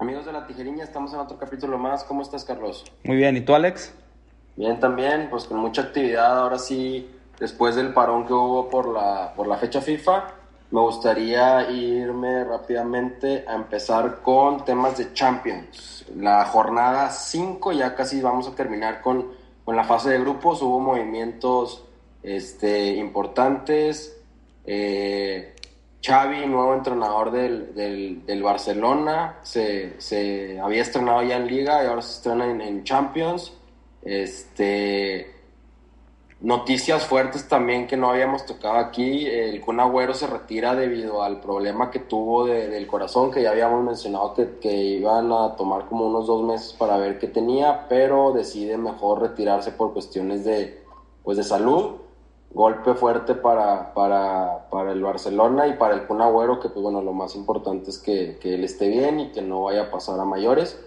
Amigos de la tijeriña, estamos en otro capítulo más. ¿Cómo estás, Carlos? Muy bien, ¿y tú, Alex? Bien, también, pues con mucha actividad. Ahora sí, después del parón que hubo por la, por la fecha FIFA, me gustaría irme rápidamente a empezar con temas de Champions. La jornada 5, ya casi vamos a terminar con, con la fase de grupos. Hubo movimientos este, importantes. Eh, Xavi, nuevo entrenador del, del, Barcelona, se, se, había estrenado ya en Liga y ahora se estrena en, Champions. Este, noticias fuertes también que no habíamos tocado aquí. El Kun Agüero se retira debido al problema que tuvo del corazón, que ya habíamos mencionado que, que, iban a tomar como unos dos meses para ver qué tenía, pero decide mejor retirarse por cuestiones de, pues de salud golpe fuerte para, para, para, el Barcelona y para el Kun Agüero, que pues bueno, lo más importante es que, que, él esté bien y que no vaya a pasar a mayores.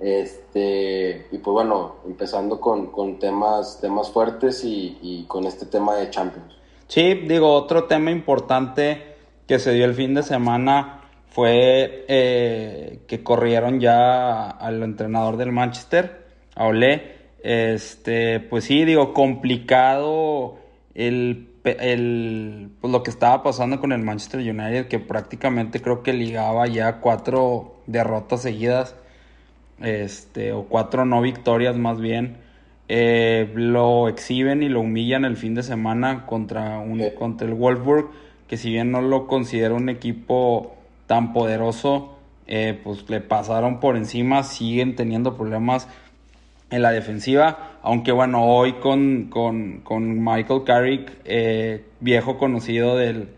Este, y pues bueno, empezando con, con temas, temas fuertes y, y, con este tema de Champions. Sí, digo, otro tema importante que se dio el fin de semana fue eh, que corrieron ya al entrenador del Manchester, a Olé. Este, pues sí, digo, complicado el, el, pues lo que estaba pasando con el Manchester United, que prácticamente creo que ligaba ya cuatro derrotas seguidas, este, o cuatro no victorias más bien. Eh, lo exhiben y lo humillan el fin de semana contra, un, contra el Wolfsburg, que si bien no lo considero un equipo tan poderoso, eh, pues le pasaron por encima, siguen teniendo problemas en la defensiva. Aunque bueno, hoy con, con, Michael Carrick, eh, viejo conocido del,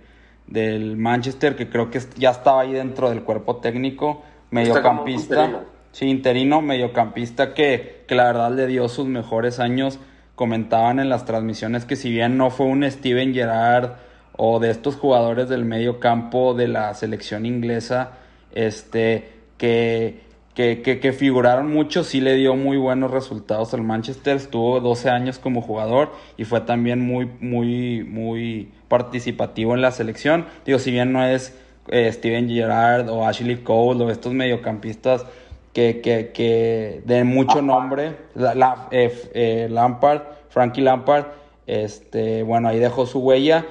del, Manchester, que creo que ya estaba ahí dentro del cuerpo técnico, mediocampista. Sí, interino, mediocampista que, que la verdad le dio sus mejores años. Comentaban en las transmisiones que si bien no fue un Steven Gerrard o de estos jugadores del medio campo de la selección inglesa, este, que que, que, figuraron mucho, sí le dio muy buenos resultados al Manchester, estuvo 12 años como jugador y fue también muy, muy, muy participativo en la selección. Digo, si bien no es eh, Steven Gerrard o Ashley Cole o estos mediocampistas que, que, que de mucho nombre, la, eh, eh, Lampard, Frankie Lampard, este, bueno, ahí dejó su huella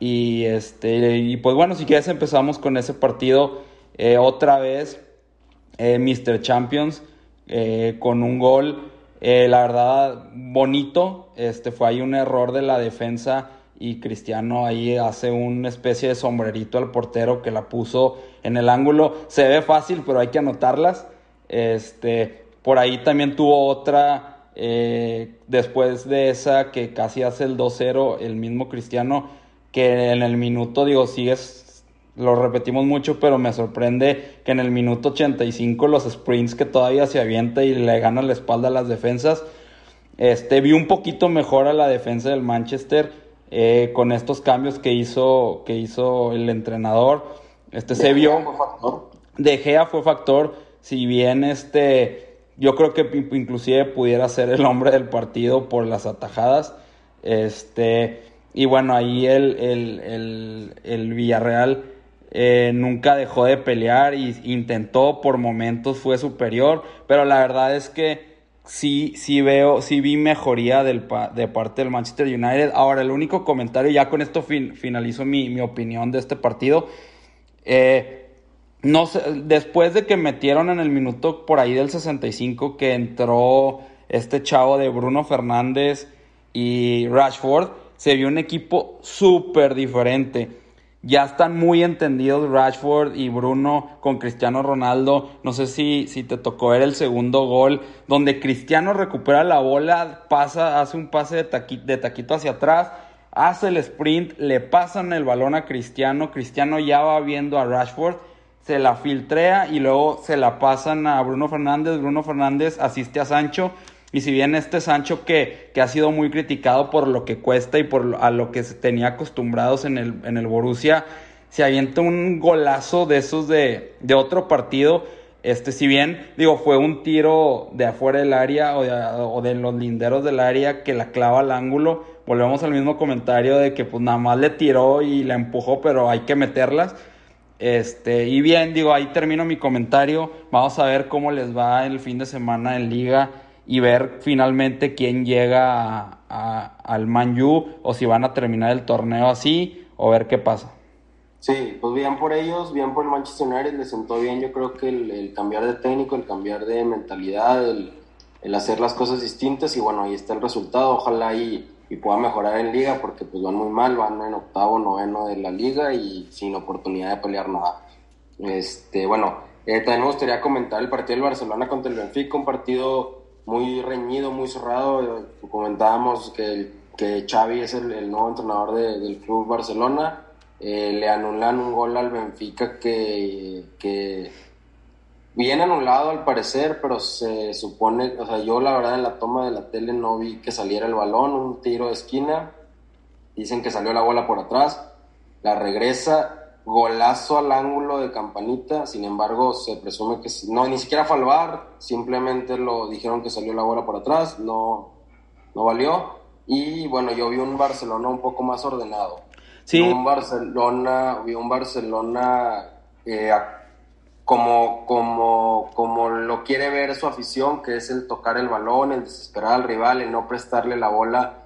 y, este, y pues bueno, si quieres empezamos con ese partido otra vez eh, Mr. Champions eh, con un gol, eh, la verdad, bonito. Este fue ahí un error de la defensa y Cristiano ahí hace una especie de sombrerito al portero que la puso en el ángulo. Se ve fácil, pero hay que anotarlas. Este, por ahí también tuvo otra después de esa que casi hace el 2-0 el mismo Cristiano que en el minuto digo sigues lo repetimos mucho, pero me sorprende que en el minuto 85 los sprints que todavía se avienta y le gana la espalda a las defensas. Este, vi un poquito mejor a la defensa del Manchester eh, con estos cambios que hizo, que hizo el entrenador. Este se vio. Fue factor. De Gea fue factor. Si bien este, yo creo que inclusive pudiera ser el hombre del partido por las atajadas. Este, y bueno, ahí el, el, el, el Villarreal eh, nunca dejó de pelear y intentó por momentos fue superior, pero la verdad es que sí, sí veo, sí vi mejoría del, de parte del Manchester United. Ahora, el único comentario, ya con esto finalizo mi, opinión de este partido. Eh, no sé, después de que metieron en el minuto por ahí del 65 que entró este chavo de Bruno Fernández y Rashford, se vio un equipo súper diferente ya están muy entendidos Rashford y Bruno con Cristiano Ronaldo. No sé si, si te tocó ver el segundo gol, donde Cristiano recupera la bola, pasa, hace un pase de, de taquito hacia atrás, hace el sprint, le pasan el balón a Cristiano, Cristiano ya va viendo a Rashford, se la filtrea y luego se la pasan a Bruno Fernández. Bruno Fernández asiste a Sancho. Y si bien este Sancho que, que ha sido muy criticado por lo que cuesta y por a lo que se tenía acostumbrados en el, en el Borussia, se avienta un golazo de esos de, de otro partido. Este, si bien, digo, fue un tiro de afuera del área o de, o de los linderos del área que la clava al ángulo, volvemos al mismo comentario de que pues nada más le tiró y la empujó, pero hay que meterlas. Este, y bien, digo, ahí termino mi comentario. Vamos a ver cómo les va el fin de semana en liga y ver finalmente quién llega al Man o si van a terminar el torneo así o ver qué pasa. Sí, pues bien por ellos, bien por el Manchester United, les sentó bien yo creo que el, cambiar de técnico, el cambiar de mentalidad, el, el, hacer las cosas distintas y bueno, ahí está el resultado, ojalá y, y pueda mejorar en liga porque pues van muy mal, van en octavo, noveno de la liga y sin oportunidad de pelear nada. Este, bueno, eh, también me gustaría comentar el partido del Barcelona contra el Benfica, un partido muy reñido, muy cerrado. Comentábamos que, que Xavi es el, nuevo entrenador del Club Barcelona. Eh, le anulan un gol al Benfica que, que bien anulado al parecer, pero se supone, o sea, yo la verdad en la toma de la tele no vi que saliera el balón, un tiro de esquina. Dicen que salió la bola por atrás, la regresa, golazo al ángulo de campanita, sin embargo se presume que no, ni siquiera fue al bar, simplemente lo dijeron que salió la bola por atrás, no, no valió. Y bueno, yo vi un Barcelona un poco más ordenado. Sí. un Barcelona, vi un Barcelona eh, como, como, como lo quiere ver su afición, que es el tocar el balón, el desesperar al rival, el no prestarle la bola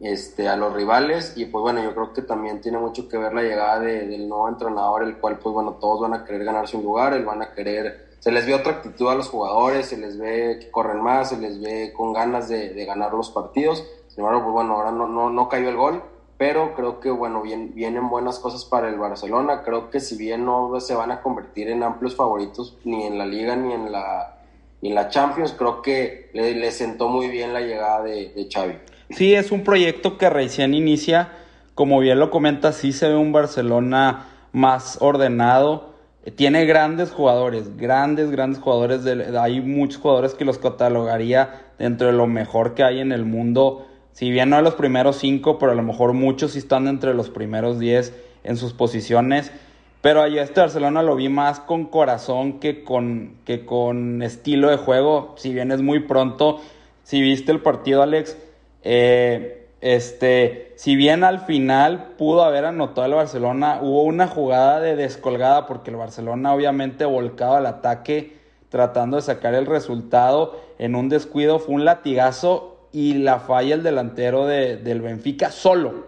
este, a los rivales y pues bueno, yo creo que también tiene mucho que ver la llegada del nuevo entrenador, el cual pues bueno, todos van a querer ganarse un lugar, él van a querer, se les ve otra actitud a los jugadores, se les ve que corren más, se les ve con ganas de, ganar los partidos, sin embargo pues bueno, ahora no, no, no cayó el gol, pero creo que bueno, vienen buenas cosas para el Barcelona, creo que si bien no se van a convertir en amplios favoritos ni en la liga ni en la, en la Champions, creo que le, sentó muy bien la llegada de, de Xavi. Sí, es un proyecto que recién inicia. Como bien lo comenta, sí se ve un Barcelona más ordenado. Tiene grandes jugadores, grandes, grandes jugadores. hay muchos jugadores que los catalogaría dentro de lo mejor que hay en el mundo. Si bien no de los primeros cinco, pero a lo mejor muchos sí están entre los primeros diez en sus posiciones. Pero allá este Barcelona lo vi más con corazón que con, que con estilo de juego. Si bien es muy pronto, si viste el partido, Alex, eh, este, si bien al final pudo haber anotado el Barcelona, hubo una jugada de descolgada porque el Barcelona obviamente volcaba al ataque tratando de sacar el resultado. En un descuido fue un latigazo y la falla el delantero de, del Benfica solo.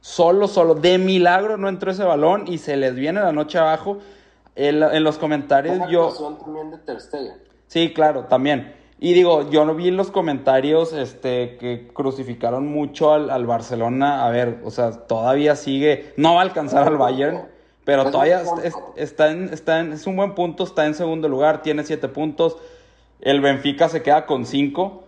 Solo, solo. De milagro no entró ese balón y se les viene la noche abajo. En, en los comentarios yo... También de Ter Sí, claro, también. Y digo, yo no vi los comentarios este, que crucificaron mucho al, Barcelona. A ver, o sea, todavía sigue, no va a alcanzar al Bayern, pero todavía está, en, está en, es un buen punto, está en segundo lugar, tiene siete puntos. El Benfica se queda con cinco.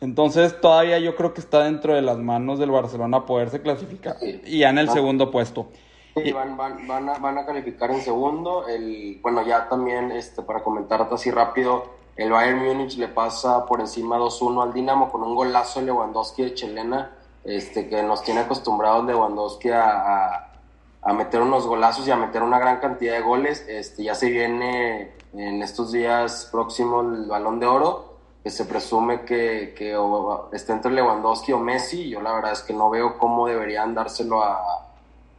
Entonces todavía yo creo que está dentro de las manos del Barcelona poderse clasificar. Y ya en el segundo puesto. Sí, van, van, van, a, van a calificar en segundo. El, bueno, ya también este, para comentarte así rápido, el Bayern Múnich le pasa por encima 2-1 al Dinamo con un golazo de Lewandowski de Chelena, este, que nos tiene acostumbrados Lewandowski a, a, meter unos golazos y a meter una gran cantidad de goles. Este, ya se viene en estos días próximos el balón de oro, que se presume que, que está entre Lewandowski o Messi. Yo la verdad es que no veo cómo deberían dárselo a,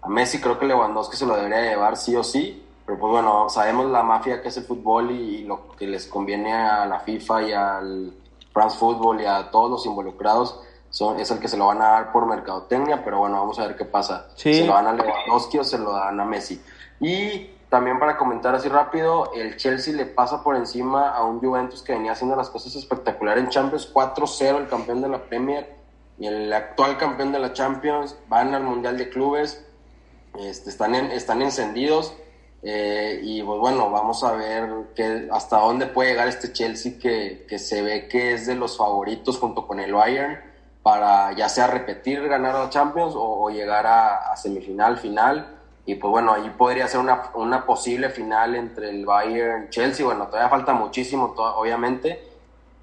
a Messi, creo que Lewandowski se lo debería llevar sí o sí pero pues bueno, sabemos la mafia que es el fútbol y, lo que les conviene a la FIFA y al France Football y a todos los involucrados son, es el que se lo van a dar por mercadotecnia, pero bueno, vamos a ver qué pasa. Se lo dan a Lewandowski o se lo dan a Messi. Y también para comentar así rápido, el Chelsea le pasa por encima a un Juventus que venía haciendo las cosas espectaculares en Champions, 4-0 el campeón de la Premier y el actual campeón de la Champions, van al Mundial de Clubes, este, están, están encendidos eh, y pues bueno, vamos a ver que, hasta dónde puede llegar este Chelsea que, que, se ve que es de los favoritos junto con el Bayern para ya sea repetir ganar la Champions o, llegar a, semifinal, final. Y pues bueno, ahí podría ser una, una posible final entre el Bayern Chelsea. Bueno, todavía falta muchísimo, obviamente,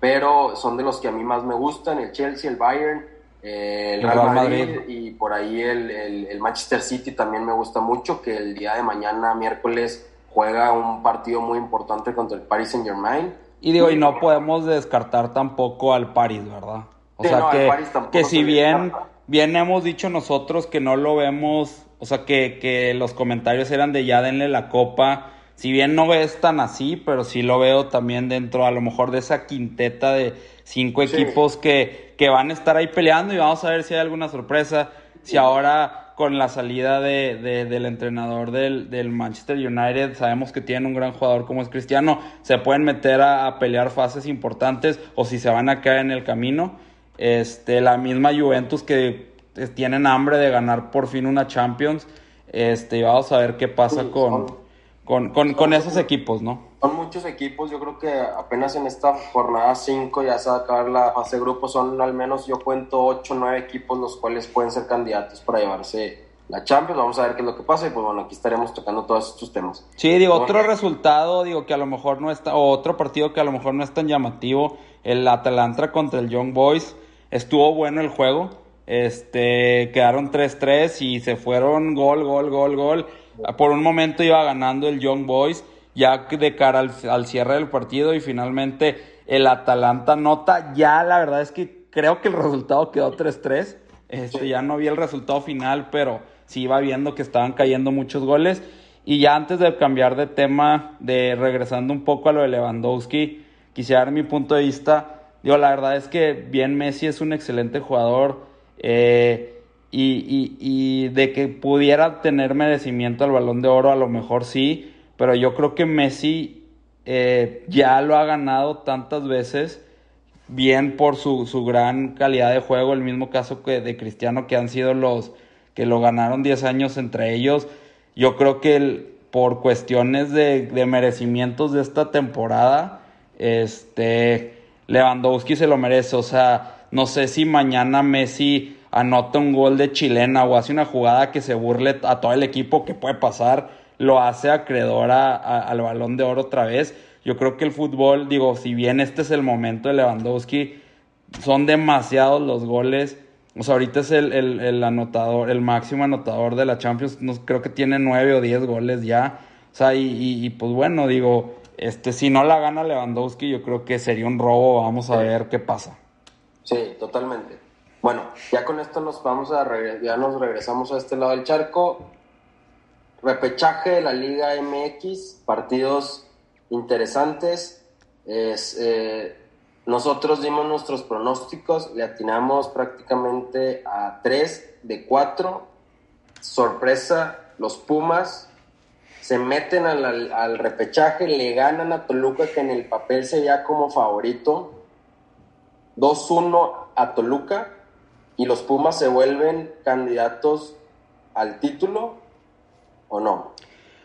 pero son de los que a mí más me gustan, el Chelsea, el Bayern, eh, el Real, Madrid, y por ahí el, el, Manchester City también me gusta mucho, que el día de mañana, miércoles, juega un partido muy importante contra el Paris Saint Germain. Y digo, y no podemos descartar tampoco al Paris, ¿verdad? O sea que, que si bien, bien hemos dicho nosotros que no lo vemos, o sea que, que los comentarios eran de ya denle la copa, si bien no es tan así, pero sí lo veo también dentro a lo mejor de esa quinteta de cinco equipos que, que van a estar ahí peleando y vamos a ver si hay alguna sorpresa. Si ahora con la salida de, del entrenador del, del, Manchester United, sabemos que tienen un gran jugador como es Cristiano, se pueden meter a, a, pelear fases importantes o si se van a caer en el camino. Este, la misma Juventus que tienen hambre de ganar por fin una Champions. Este, vamos a ver qué pasa con con, con, con esos equipos, ¿no? Son muchos equipos, yo creo que apenas en esta jornada 5 ya se va a acabar la fase de grupo, son al menos yo cuento 8 o 9 equipos los cuales pueden ser candidatos para llevarse la Champions, vamos a ver qué es lo que pasa y pues bueno, aquí estaremos tocando todos estos temas. Sí, digo, otro resultado, digo, que a lo mejor no está, o otro partido que a lo mejor no es tan llamativo, el Atalanta contra el Young Boys, estuvo bueno el juego, este, quedaron 3-3 y se fueron gol, gol, gol, gol, por un momento iba ganando el Young Boys, ya de cara al, cierre del partido y finalmente el Atalanta nota, ya la verdad es que creo que el resultado quedó 3-3, este, ya no vi el resultado final, pero sí iba viendo que estaban cayendo muchos goles. Y ya antes de cambiar de tema, de regresando un poco a lo de Lewandowski, quisiera dar mi punto de vista. Digo, la verdad es que bien Messi es un excelente jugador. Eh, y, y, de que pudiera tener merecimiento al balón de oro, a lo mejor sí, pero yo creo que Messi eh, ya lo ha ganado tantas veces, bien por su, su, gran calidad de juego, el mismo caso que de Cristiano, que han sido los que lo ganaron 10 años entre ellos. Yo creo que por cuestiones de, de merecimientos de esta temporada, este Lewandowski se lo merece. O sea, no sé si mañana Messi anota un gol de chilena o hace una jugada que se burle a todo el equipo que puede pasar, lo hace acreedor al balón de oro otra vez. Yo creo que el fútbol, digo, si bien este es el momento de Lewandowski, son demasiados los goles. O sea, ahorita es el, anotador, el máximo anotador de la Champions. No, creo que tiene nueve o diez goles ya. O sea, y, y, pues bueno, digo, este, si no la gana Lewandowski, yo creo que sería un robo. Vamos a ver qué pasa. Sí, totalmente. Bueno, ya con esto nos vamos a ya nos regresamos a este lado del charco. Repechaje de la Liga MX, partidos interesantes. Eh, nosotros dimos nuestros pronósticos, le atinamos prácticamente a 3 de 4. Sorpresa, los Pumas se meten al, al repechaje, le ganan a Toluca que en el papel se veía como favorito. 2-1 a Toluca y los Pumas se vuelven candidatos al título o no?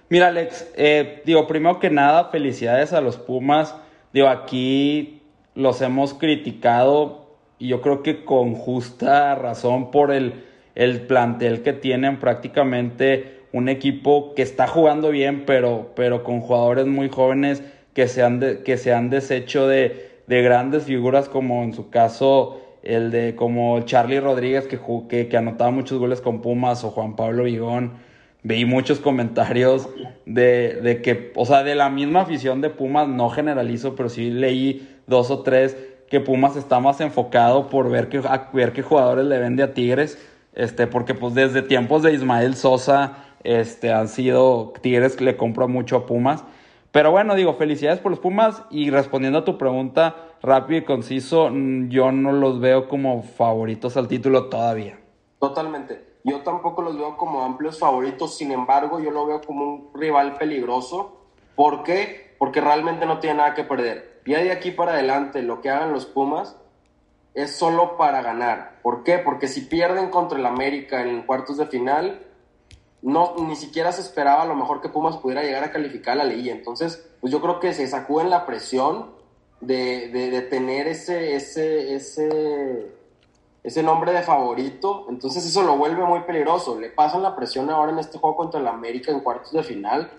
Mira, Alex, eh, digo, primero que nada, felicidades a los Pumas. Digo, aquí los hemos criticado y yo creo que con justa razón por el, el plantel que tienen prácticamente un equipo que está jugando bien, pero, pero con jugadores muy jóvenes que se han, que se han deshecho de, de grandes figuras como en su caso el de como Charlie Rodríguez que, que, que anotaba muchos goles con Pumas o Juan Pablo Vigón. Vi muchos comentarios de, de, que, o sea, de la misma afición de Pumas, no generalizo, pero sí leí dos o tres que Pumas está más enfocado por ver, que, ver qué jugadores le vende a Tigres, este, porque pues desde tiempos de Ismael Sosa, este, han sido, Tigres le compra mucho a Pumas. Pero bueno, digo, felicidades por los Pumas y respondiendo a tu pregunta, rápido y conciso, mm, yo no los veo como favoritos al título todavía. Totalmente. Yo tampoco los veo como amplios favoritos, sin embargo, yo lo veo como un rival peligroso. ¿Por qué? Porque realmente no tiene nada que perder. Y de aquí para adelante, lo que hagan los Pumas es solo para ganar. ¿Por qué? Porque si pierden contra el América en cuartos de final, no, ni siquiera se esperaba a lo mejor que Pumas pudiera llegar a calificar la liga. Entonces, pues yo creo que se sacuden la presión de, de, tener ese, ese, ese, ese nombre de favorito, entonces eso lo vuelve muy peligroso. Le pasan la presión ahora en este juego contra el América en cuartos de final,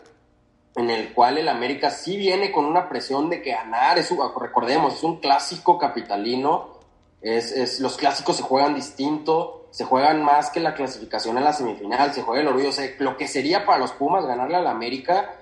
en el cual el América sí viene con una presión de que ganar, es recordemos, es un clásico capitalino, es, es, los clásicos se juegan distinto, se juegan más que la clasificación en la semifinal, se juega el orgullo, lo que sería para los Pumas ganarle al América,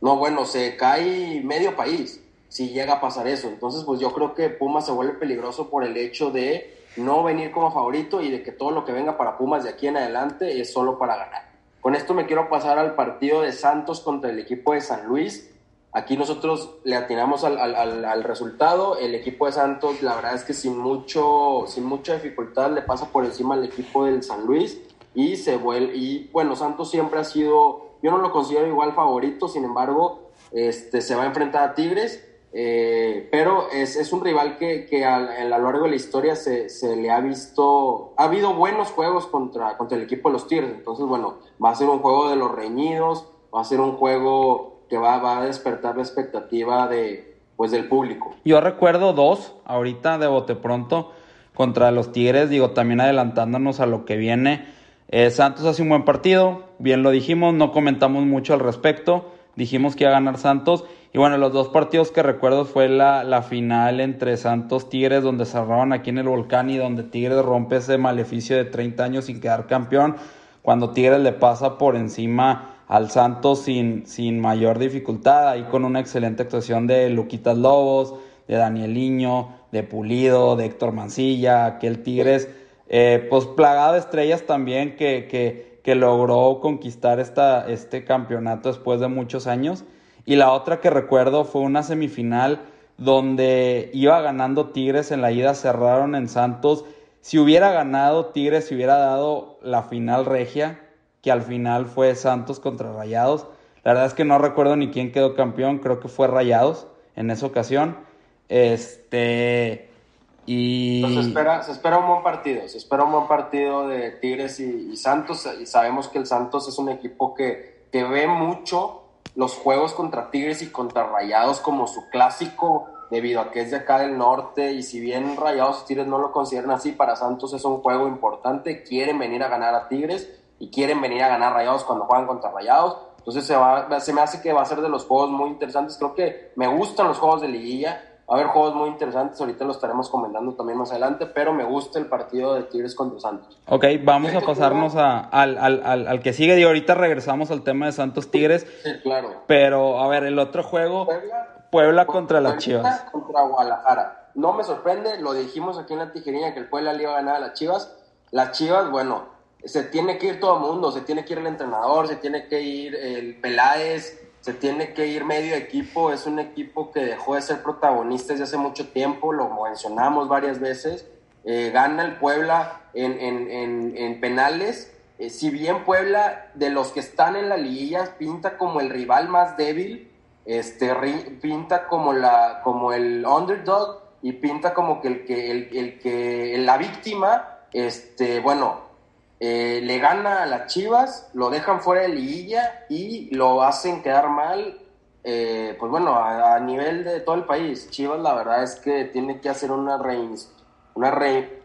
no, bueno, se cae medio país si llega a pasar eso. Entonces, pues yo creo que Pumas se vuelve peligroso por el hecho de no venir como favorito y de que todo lo que venga para Pumas de aquí en adelante es solo para ganar. Con esto me quiero pasar al partido de Santos contra el equipo de San Luis. Aquí nosotros le atinamos al, al, al, resultado. El equipo de Santos, la verdad es que sin, mucho, sin mucha dificultad le pasa por encima al equipo del San Luis y se vuelve. Y bueno, Santos siempre ha sido, yo no lo considero igual favorito, sin embargo, este, se va a enfrentar a Tigres eh, pero es, es, un rival que, que a, a, lo largo de la historia se, se, le ha visto, ha habido buenos juegos contra, contra el equipo de los Tigres, entonces bueno, va a ser un juego de los reñidos, va a ser un juego que va, va a despertar la expectativa de, pues, del público. Yo recuerdo dos, ahorita de bote pronto, contra los Tigres, digo, también adelantándonos a lo que viene. Eh, Santos hace un buen partido, bien lo dijimos, no comentamos mucho al respecto, dijimos que iba a ganar Santos y bueno, los dos partidos que recuerdo fue la, la final entre Santos Tigres, donde cerraban aquí en el volcán y donde Tigres rompe ese maleficio de 30 años sin quedar campeón, cuando Tigres le pasa por encima al Santos sin, sin mayor dificultad, ahí con una excelente actuación de Luquitas Lobos, de Danieliño, de Pulido, de Héctor Mancilla, aquel Tigres, eh, pues plagado de estrellas también que, que, que logró conquistar esta, este campeonato después de muchos años. Y la otra que recuerdo fue una semifinal donde iba ganando Tigres en la ida, cerraron en Santos. Si hubiera ganado Tigres, si hubiera dado la final regia, que al final fue Santos contra Rayados. La verdad es que no recuerdo ni quién quedó campeón, creo que fue Rayados en esa ocasión. Este. Y. Se, espera, se espera un buen partido, se espera un buen partido de Tigres y, y Santos. Y sabemos que el Santos es un equipo que, que ve mucho los juegos contra Tigres y contra Rayados como su clásico, debido a que es de acá del norte, y si bien Rayados y Tigres no lo consideran así, para Santos es un juego importante, quieren venir a ganar a Tigres y quieren venir a ganar Rayados cuando juegan contra Rayados, entonces se, va, me hace que va a ser de los juegos muy interesantes, creo que me gustan los juegos de liguilla, Va a haber juegos muy interesantes, ahorita los estaremos comentando también más adelante, pero me gusta el partido de Tigres contra Santos. Ok, vamos a pasarnos a, al, al, al, que sigue y ahorita regresamos al tema de Santos Tigres. Sí, claro. Pero, a ver, el otro juego, Puebla, Puebla contra las Chivas. Contra Guadalajara. No me sorprende, lo dijimos aquí en la tijerina que el Puebla le iba a ganar a las Chivas. Las Chivas, bueno, se tiene que ir todo el mundo, se tiene que ir el entrenador, se tiene que ir el Peláez, se tiene que ir medio equipo, es un equipo que dejó de ser protagonista desde hace mucho tiempo, lo mencionamos varias veces, eh, gana el Puebla en, en, en, en penales, eh, si bien Puebla de los que están en la liguilla pinta como el rival más débil, este, pinta como, la, como el underdog y pinta como que el que, el, que la víctima, este, bueno, eh, le gana a las Chivas, lo dejan fuera de liguilla y lo hacen quedar mal, eh, pues bueno, a, nivel de todo el país. Chivas la verdad es que tiene que hacer una, una re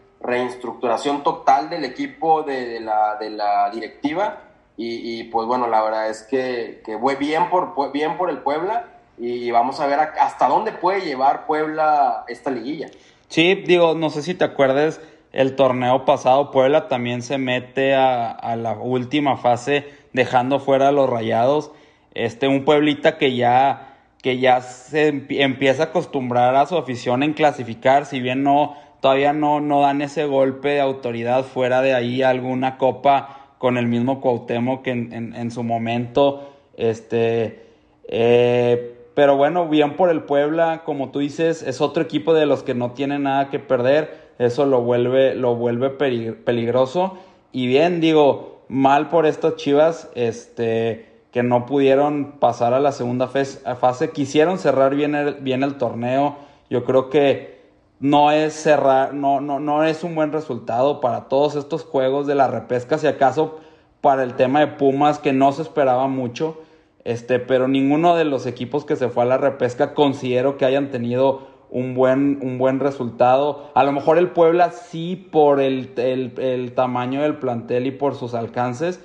total del equipo de, la, de la, directiva y, pues bueno, la verdad es que, que fue bien por, bien por el Puebla y vamos a ver hasta dónde puede llevar Puebla esta liguilla. Sí, digo, no sé si te acuerdas el torneo pasado Puebla también se mete a, la última fase dejando fuera a los rayados. Este, un Pueblita que ya, que ya se empieza a acostumbrar a su afición en clasificar, si bien no, todavía no, no dan ese golpe de autoridad fuera de ahí alguna copa con el mismo Cuauhtémoc que en su momento, este, eh, pero bueno, bien por el Puebla, como tú dices, es otro equipo de los que no tiene nada que perder eso lo vuelve, lo vuelve peligroso. Y bien, digo, mal por estas chivas, este, que no pudieron pasar a la segunda fase. Quisieron cerrar bien el, bien el torneo. Yo creo que no es cerrar, no, no, no es un buen resultado para todos estos juegos de la repesca, si acaso para el tema de Pumas, que no se esperaba mucho. Este, pero ninguno de los equipos que se fue a la repesca considero que hayan tenido un buen, un buen resultado. A lo mejor el Puebla sí por el, el, tamaño del plantel y por sus alcances,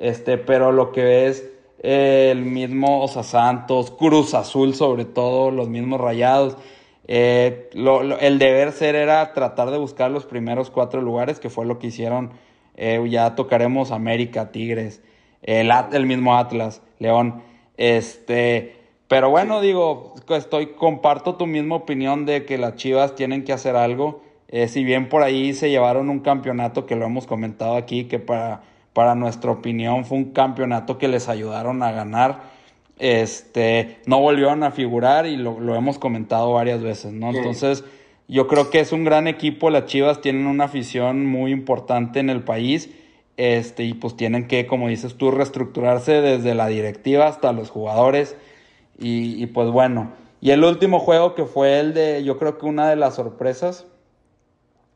este, pero lo que es el mismo Osa Santos, Cruz Azul sobre todo, los mismos rayados. Eh, el deber ser era tratar de buscar los primeros cuatro lugares, que fue lo que hicieron. Eh, ya tocaremos América, Tigres, el, el mismo Atlas, León. Este, pero bueno, digo, estoy, comparto tu misma opinión de que las Chivas tienen que hacer algo. Eh, si bien por ahí se llevaron un campeonato que lo hemos comentado aquí, que para, para nuestra opinión fue un campeonato que les ayudaron a ganar, este, no volvieron a figurar y lo, lo hemos comentado varias veces, ¿no? Entonces, yo creo que es un gran equipo, las Chivas tienen una afición muy importante en el país, este, y pues tienen que, como dices tú, reestructurarse desde la directiva hasta los jugadores y, pues bueno. Y el último juego que fue el de, yo creo que una de las sorpresas.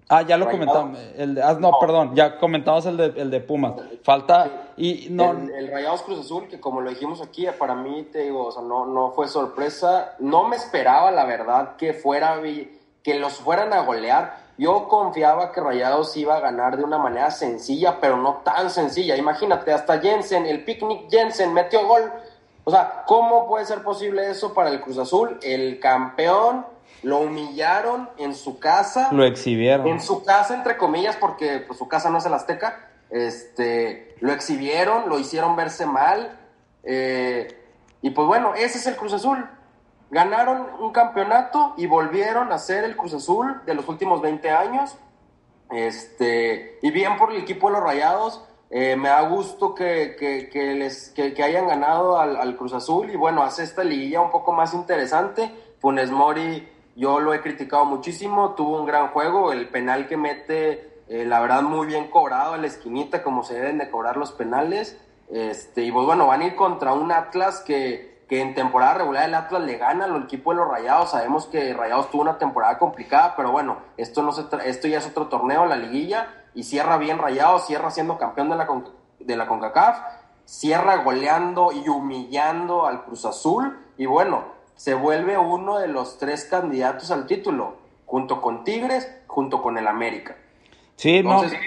Ah, ya lo comentamos. El de, ah, no, perdón, ya comentamos el de, el de Pumas. Falta. y no el, Rayados Cruz Azul, que como lo dijimos aquí, para mí, te digo, o sea, no, no fue sorpresa. No me esperaba, la verdad, que fuera que los fueran a golear. Yo confiaba que Rayados iba a ganar de una manera sencilla, pero no tan sencilla. Imagínate, hasta Jensen, el picnic Jensen metió gol o sea, ¿cómo puede ser posible eso para el Cruz Azul? El campeón lo humillaron en su casa. Lo exhibieron. En su casa, entre comillas, porque pues, su casa no es el Azteca. Este, lo exhibieron, lo hicieron verse mal. Eh, y pues bueno, ese es el Cruz Azul. Ganaron un campeonato y volvieron a ser el Cruz Azul de los últimos 20 años. Este, y bien por el equipo de los Rayados eh, me da gusto que, que, les, que, hayan ganado al, Cruz Azul y bueno, hace esta liguilla un poco más interesante. Funes Mori, yo lo he criticado muchísimo, tuvo un gran juego, el penal que mete, eh, la verdad, muy bien cobrado en la esquinita, como se deben de cobrar los penales. Este, y pues bueno, van a ir contra un Atlas que, que en temporada regular el Atlas le gana al equipo de los Rayados. Sabemos que Rayados tuvo una temporada complicada, pero bueno, esto, no se esto ya es otro torneo, la liguilla y cierra bien rayado, cierra siendo campeón de la, de la CONCACAF, cierra goleando y humillando al Cruz Azul y bueno, se vuelve uno de los tres candidatos al título, junto con Tigres, junto con el América. Sí, Entonces,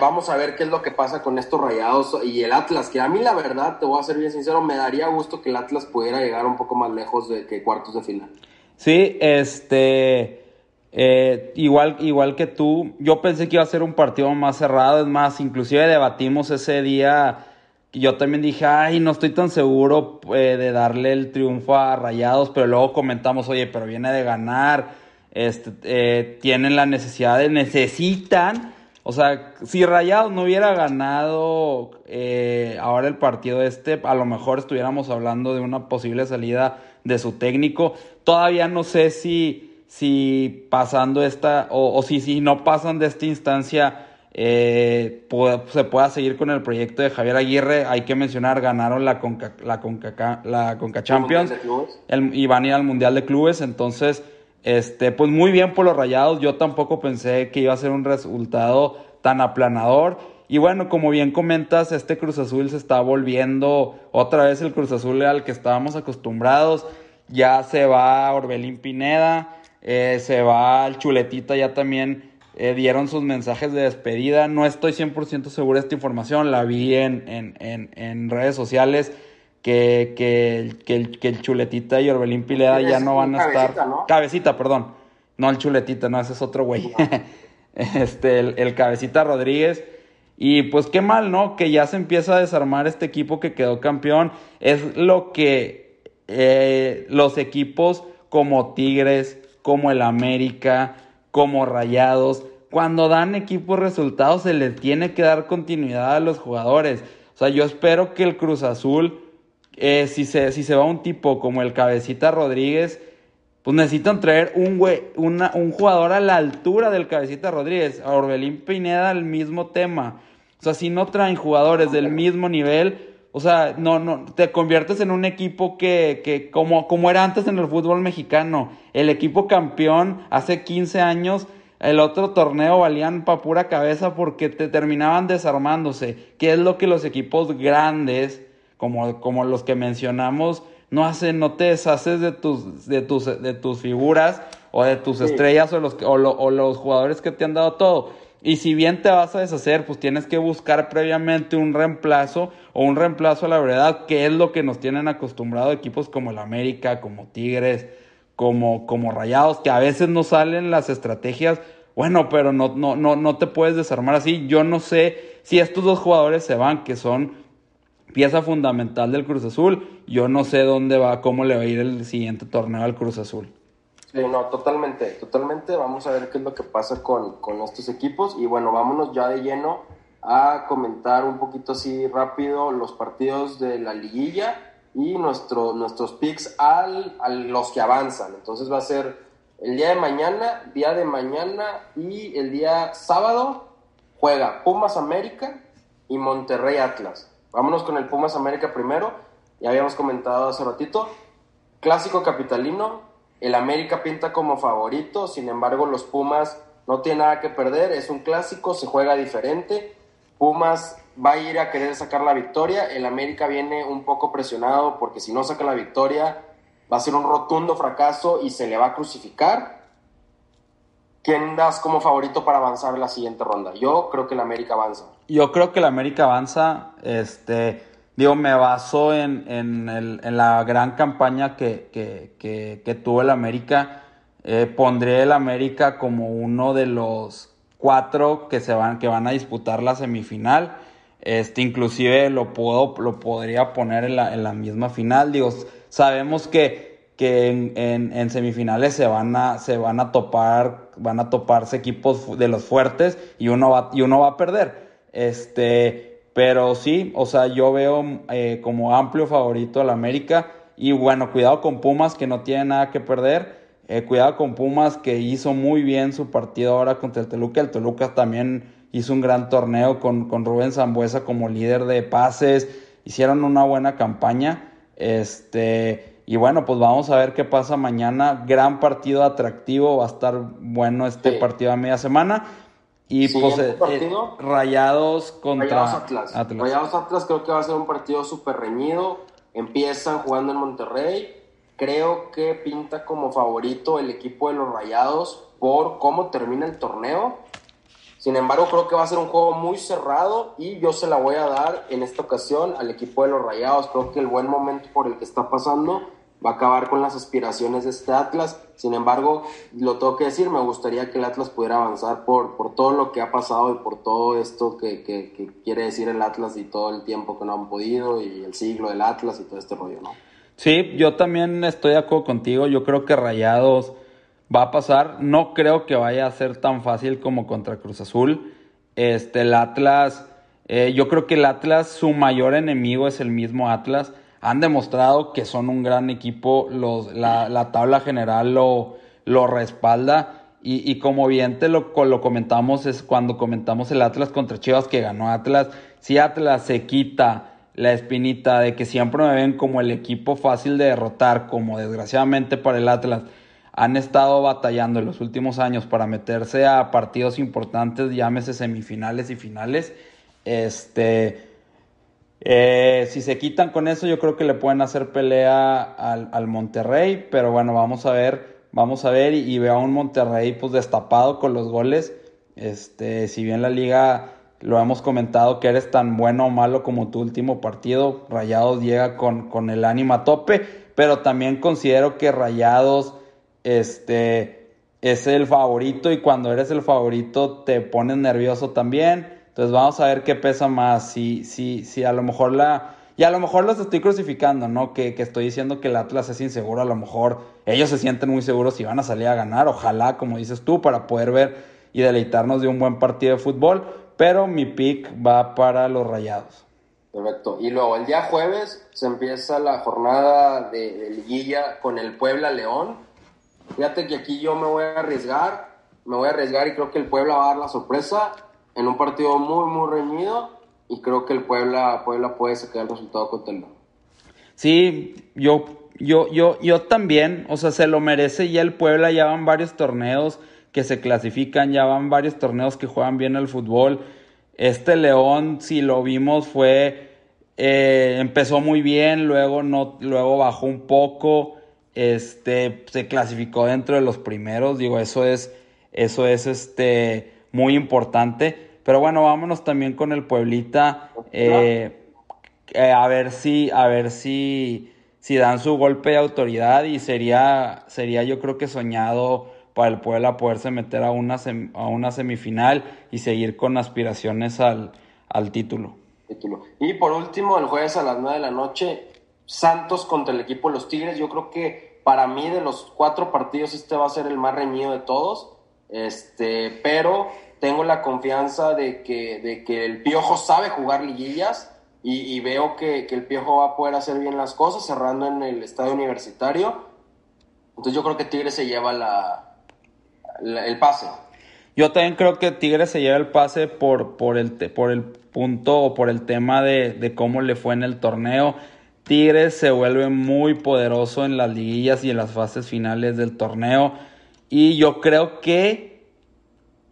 Vamos a ver qué es lo que pasa con estos rayados y el Atlas, que a mí la verdad, te voy a ser bien sincero, me daría gusto que el Atlas pudiera llegar un poco más lejos de que cuartos de final. Sí, este eh, igual, igual que tú, yo pensé que iba a ser un partido más cerrado, es más, inclusive debatimos ese día, yo también dije, ay, no estoy tan seguro eh, de darle el triunfo a Rayados, pero luego comentamos, oye, pero viene de ganar, este, eh, tienen la necesidad de, necesitan, o sea, si Rayados no hubiera ganado ahora el partido este, a lo mejor estuviéramos hablando de una posible salida de su técnico, todavía no sé si si pasando esta, o, si, si no pasan de esta instancia, eh, se pueda seguir con el proyecto de Javier Aguirre. Hay que mencionar, ganaron la Conca, la Conca, la Conca Champions y van a ir al Mundial de Clubes. Entonces, este, pues muy bien por los rayados. Yo tampoco pensé que iba a ser un resultado tan aplanador. Y bueno, como bien comentas, este Cruz Azul se está volviendo otra vez el Cruz Azul al que estábamos acostumbrados. Ya se va Orbelín Pineda, eh, se va al chuletita, ya también eh, dieron sus mensajes de despedida. No estoy 100% seguro de esta información, la vi en, en, redes sociales. Que, que, que, el, que, el, chuletita y Orbelín Pileda ya no van a estar. Cabecita, perdón. No el chuletita, no, ese es otro güey. este, el, cabecita Rodríguez. Y pues qué mal, ¿no? Que ya se empieza a desarmar este equipo que quedó campeón. Es lo que eh, los equipos como Tigres, como el América, como Rayados. Cuando dan equipos resultados se les tiene que dar continuidad a los jugadores. O sea, yo espero que el Cruz Azul, eh, si, se, si se va un tipo como el Cabecita Rodríguez, pues necesitan traer un, un jugador a la altura del Cabecita Rodríguez. A Orbelín Pineda el mismo tema. O sea, si no traen jugadores del mismo nivel, o sea, no, no, te conviertes en un equipo que, que como, como era antes en el fútbol mexicano, el equipo campeón hace 15 años, el otro torneo valían pa' pura cabeza porque te terminaban desarmándose, que es lo que los equipos grandes, como, como los que mencionamos, no hace, no te deshaces de tus, de tus, de tus figuras o de tus estrellas o los, o, o los jugadores que te han dado todo. Y si bien te vas a deshacer, pues tienes que buscar previamente un reemplazo o un reemplazo a la verdad, que es lo que nos tienen acostumbrado equipos como el América, como Tigres, como, como Rayados, que a veces no salen las estrategias. Bueno, pero no, no, no, no te puedes desarmar así. Yo no sé si estos dos jugadores se van, que son pieza fundamental del Cruz Azul. Yo no sé dónde va, cómo le va a ir el siguiente torneo al Cruz Azul. Sí, no, totalmente, totalmente. Vamos a ver qué es lo que pasa con, con estos equipos. Y bueno, vámonos ya de lleno a comentar un poquito así rápido los partidos de la liguilla y nuestro, nuestros picks al, a los que avanzan. Entonces va a ser el día de mañana, día de mañana y el día sábado juega Pumas América y Monterrey Atlas. Vámonos con el Pumas América primero. Ya habíamos comentado hace ratito. Clásico capitalino, el América pinta como favorito, sin embargo los Pumas no tienen nada que perder, es un clásico, se juega diferente. Pumas va a ir a querer sacar la victoria, el América viene un poco presionado porque si no saca la victoria va a ser un rotundo fracaso y se le va a crucificar. ¿Quién das como favorito para avanzar en la siguiente ronda? Yo creo que el América avanza. Yo creo que el América avanza, este, digo, me baso en, en, la gran campaña que, que, tuvo el América. Eh, pondré el América como uno de los cuatro que se van, que van a disputar la semifinal. Este, inclusive lo puedo, lo podría poner en la, en la misma final. Digo, sabemos que, que en, en, semifinales se van a, se van a topar, van a toparse equipos de los fuertes y uno va, y uno va a perder. Este, pero sí, o sea, yo veo eh, como amplio favorito al América. Y bueno, cuidado con Pumas que no tiene nada que perder. Eh, cuidado con Pumas que hizo muy bien su partido ahora contra el Toluca. El Toluca también hizo un gran torneo con, con Rubén Zambuesa como líder de pases. Hicieron una buena campaña. Este, y bueno, pues vamos a ver qué pasa mañana. Gran partido atractivo. Va a estar bueno este partido a media semana. Y pues eh, eh, Rayados contra Rayados Atlas. Rayados Atlas creo que va a ser un partido súper reñido. Empiezan jugando en Monterrey. Creo que pinta como favorito el equipo de los Rayados por cómo termina el torneo. Sin embargo, creo que va a ser un juego muy cerrado y yo se la voy a dar en esta ocasión al equipo de los Rayados. Creo que el buen momento por el que está pasando va a acabar con las aspiraciones de este Atlas. Sin embargo, lo tengo que decir, me gustaría que el Atlas pudiera avanzar por, por todo lo que ha pasado y por todo esto que, que, quiere decir el Atlas y todo el tiempo que no han podido y el siglo del Atlas y todo este rollo, ¿no? Sí, yo también estoy de acuerdo contigo. Yo creo que Rayados va a pasar. No creo que vaya a ser tan fácil como contra Cruz Azul. Este, el Atlas, eh, yo creo que el Atlas, su mayor enemigo es el mismo Atlas han demostrado que son un gran equipo, los, la, la tabla general lo, lo respalda. Y, y, como bien te lo, lo comentamos, es cuando comentamos el Atlas contra Chivas que ganó Atlas. Si Atlas se quita la espinita de que siempre me ven como el equipo fácil de derrotar, como desgraciadamente para el Atlas han estado batallando en los últimos años para meterse a partidos importantes, llámese semifinales y finales. Este, eh, si se quitan con eso, yo creo que le pueden hacer pelea al, Monterrey, pero bueno, vamos a ver, vamos a ver y, veo a un Monterrey pues destapado con los goles. Este, si bien la liga lo hemos comentado que eres tan bueno o malo como tu último partido, Rayados llega con, con el ánimo a tope, pero también considero que Rayados este, es el favorito y cuando eres el favorito te pones nervioso también entonces vamos a ver qué pesa más. Si, si, si a lo mejor la. Y a lo mejor los estoy crucificando, ¿no? Que, que, estoy diciendo que el Atlas es inseguro. A lo mejor ellos se sienten muy seguros y van a salir a ganar. Ojalá, como dices tú, para poder ver y deleitarnos de un buen partido de fútbol. Pero mi pick va para los rayados. Perfecto. Y luego el día jueves se empieza la jornada de, de liguilla con el Puebla León. Fíjate que aquí yo me voy a arriesgar. Me voy a arriesgar y creo que el Puebla va a dar la sorpresa en un partido muy, muy reñido y creo que el Puebla, Puebla puede sacar el resultado con. Sí, yo, yo, yo, yo también, o sea, se lo merece ya el Puebla, ya van varios torneos que se clasifican, ya van varios torneos que juegan bien el fútbol. Este León, si lo vimos, fue eh, empezó muy bien, luego, no, luego bajó un poco, este, se clasificó dentro de los primeros, digo, eso es, eso es este, muy importante. Pero bueno, vámonos también con el Pueblita, eh, eh, a ver si, a ver si, si dan su golpe de autoridad y sería, sería yo creo que soñado para el Puebla poderse meter a una, a una semifinal y seguir con aspiraciones al, al título. título. Y por último, el jueves a las 9 de la noche, Santos contra el equipo de los Tigres. Yo creo que para mí de los cuatro partidos este va a ser el más reñido de todos. Este, pero tengo la confianza de que, de que el Piojo sabe jugar liguillas y, veo que, el Piojo va a poder hacer bien las cosas cerrando en el estadio universitario. Entonces yo creo que Tigres se lleva la, el pase. Yo también creo que Tigres se lleva el pase por, por, el, por el punto o por el tema de, cómo le fue en el torneo. Tigres se vuelve muy poderoso en las liguillas y en las fases finales del torneo. Y yo creo que,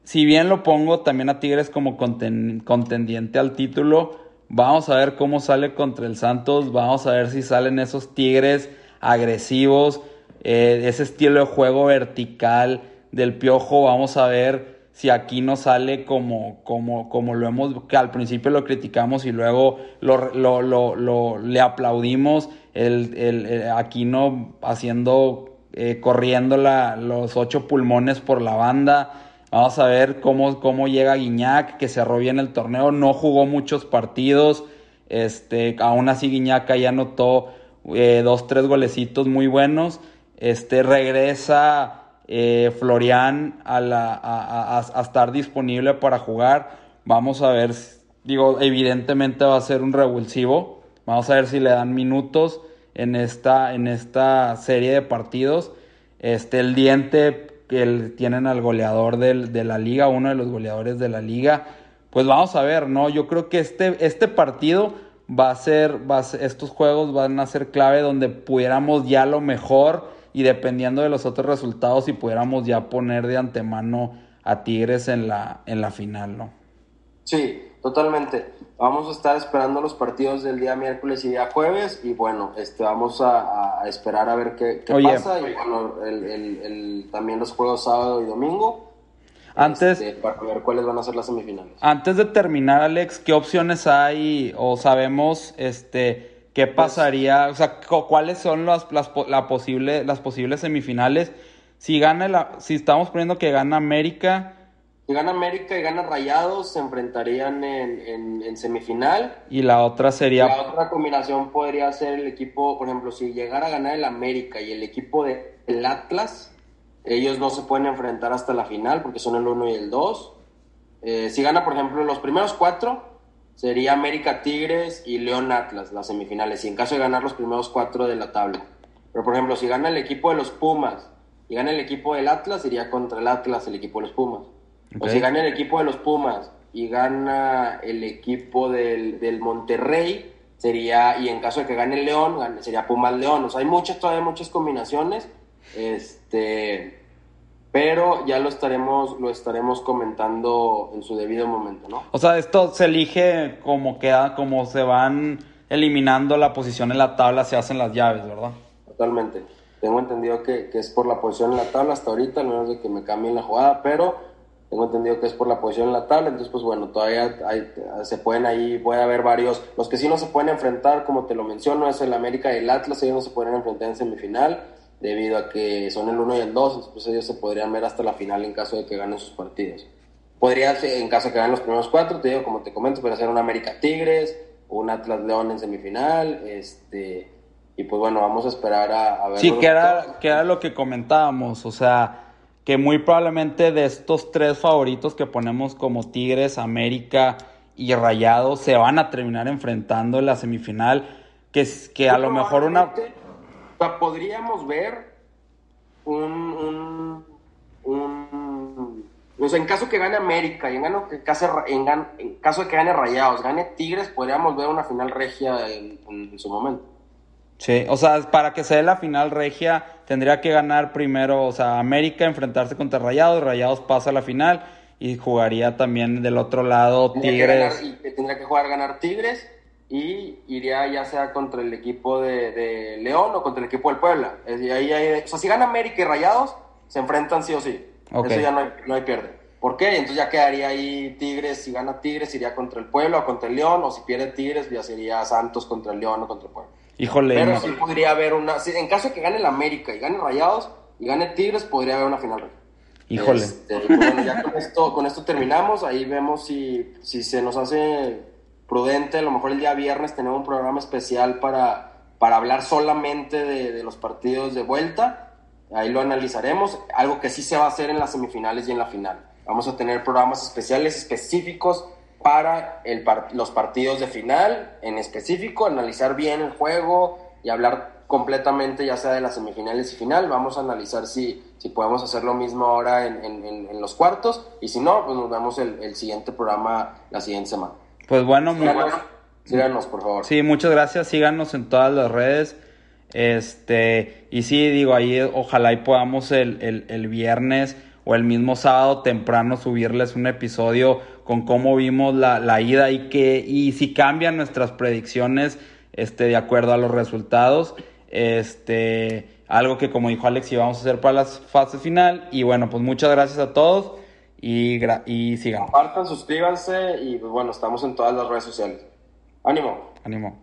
si bien lo pongo también a Tigres como contendiente al título, vamos a ver cómo sale contra el Santos. Vamos a ver si salen esos Tigres agresivos, eh, ese estilo de juego vertical del Piojo, vamos a ver si aquí no sale como, como, como lo hemos, que al principio lo criticamos y luego lo, lo, lo, le aplaudimos, el, el, Aquino haciendo, eh, corriendo la, los ocho pulmones por la banda. Vamos a ver cómo, cómo llega Guiñac, que cerró bien el torneo, no jugó muchos partidos, este, aún así Guiñac ya anotó eh, dos, tres golecitos muy buenos, este, regresa eh, Florian a, a, estar disponible para jugar. Vamos a ver, digo, evidentemente va a ser un revulsivo. Vamos a ver si le dan minutos en esta, en esta serie de partidos. Este, el diente que tienen al goleador de la liga, uno de los goleadores de la liga. Pues vamos a ver, ¿no? Yo creo que este, este partido va a ser, va a ser, estos juegos van a ser clave donde pudiéramos ya lo mejor y dependiendo de los otros resultados si pudiéramos ya poner de antemano a Tigres en la, en la final, ¿no? Sí, totalmente. Vamos a estar esperando los partidos del día miércoles y día jueves y bueno, este, vamos a, esperar a ver qué, pasa y bueno, el, también los juegos sábado y domingo. Antes, este, para ver cuáles van a ser las semifinales. Antes de terminar, Alex, ¿qué opciones hay o sabemos este ¿Qué pues, pasaría? O sea, ¿cuáles son las, las, la posible, las posibles semifinales? Si gana la, si estamos poniendo que gana América. Si gana América y gana Rayados, se enfrentarían en, en, semifinal. Y la otra sería. La otra combinación podría ser el equipo, por ejemplo, si llegara a ganar el América y el equipo del Atlas, ellos no se pueden enfrentar hasta la final porque son el 1 y el 2. Eh, si gana, por ejemplo, los primeros cuatro, sería América Tigres y León Atlas, las semifinales, y en caso de ganar los primeros cuatro de la tabla. Pero por ejemplo, si gana el equipo de los Pumas y gana el equipo del Atlas, iría contra el Atlas el equipo de los Pumas. O si gana el equipo de los Pumas y gana el equipo del, del Monterrey, sería, y en caso de que gane el León, sería Pumas León. O sea, hay muchas, todavía muchas combinaciones. Este, pero ya lo estaremos, lo estaremos comentando en su debido momento, ¿no? O sea, esto se elige como queda, como se van eliminando la posición en la tabla, se hacen las llaves, ¿verdad? Totalmente. Tengo entendido que, es por la posición en la tabla hasta ahorita, al menos de que me cambien la jugada, pero tengo entendido que es por la posición en la tabla, entonces pues bueno, todavía se pueden ahí, puede haber varios, los que sí no se pueden enfrentar, como te lo menciono, es el América y el Atlas, ellos no se pueden enfrentar en semifinal, debido a que son el 1 y el 2, entonces pues, ellos se podrían ver hasta la final en caso de que ganen sus partidos. Podría ser, en caso de que ganen los primeros cuatro, te digo, como te comento, podría ser un América Tigres, un Atlas León en semifinal, este, y pues bueno, vamos a esperar a, ver. Sí, que era, que era lo que comentábamos, o sea, que muy probablemente de estos tres favoritos que ponemos como Tigres, América y Rayados se van a terminar enfrentando en la semifinal, que, que a lo mejor una podríamos ver un, o sea, en caso que gane América y en, caso, en, caso de que gane Rayados, gane Tigres, podríamos ver una final regia en, su momento. Sí, o sea, para que se dé la final regia, tendría que ganar primero, o sea, América enfrentarse contra Rayados, Rayados pasa a la final y jugaría también del otro lado Tigres. tendría que jugar ganar Tigres y iría ya sea contra el equipo de, León o contra el equipo del Puebla. ahí, o sea, si gana América y Rayados, se enfrentan sí o sí. Eso ya no hay, no hay pierde. ¿Por qué? Entonces ya quedaría ahí Tigres, si gana Tigres iría contra el Puebla o contra el León, o si pierde Tigres ya sería Santos contra el León o contra el Puebla. Híjole. Pero sí podría haber una, en caso de que gane el América y gane Rayados y gane Tigres, podría haber una final. Híjole. Este, pues bueno, ya con esto, con esto terminamos, ahí vemos si, si se nos hace prudente, a lo mejor el día viernes tenemos un programa especial para, para hablar solamente de, de los partidos de vuelta, ahí lo analizaremos, algo que sí se va a hacer en las semifinales y en la final. Vamos a tener programas especiales específicos para el los partidos de final en específico, analizar bien el juego y hablar completamente ya sea de las semifinales y final. Vamos a analizar si, si podemos hacer lo mismo ahora en, en, los cuartos y si no, pues nos vemos el, el, siguiente programa la siguiente semana. Pues bueno, muy Síganos, por favor. Sí, muchas gracias. Síganos en todas las redes. Este, y sí, digo, ahí ojalá y podamos el, el, el viernes o el mismo sábado temprano subirles un episodio con cómo vimos la, la ida y que y si cambian nuestras predicciones este, de acuerdo a los resultados. Este, algo que como dijo Alex íbamos a hacer para la fase final. Y bueno, pues muchas gracias a todos y, y sigan. Compartan, suscríbanse y pues bueno, estamos en todas las redes sociales. Ánimo. Ánimo.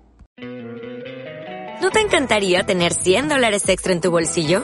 ¿No te encantaría tener 100 dólares extra en tu bolsillo?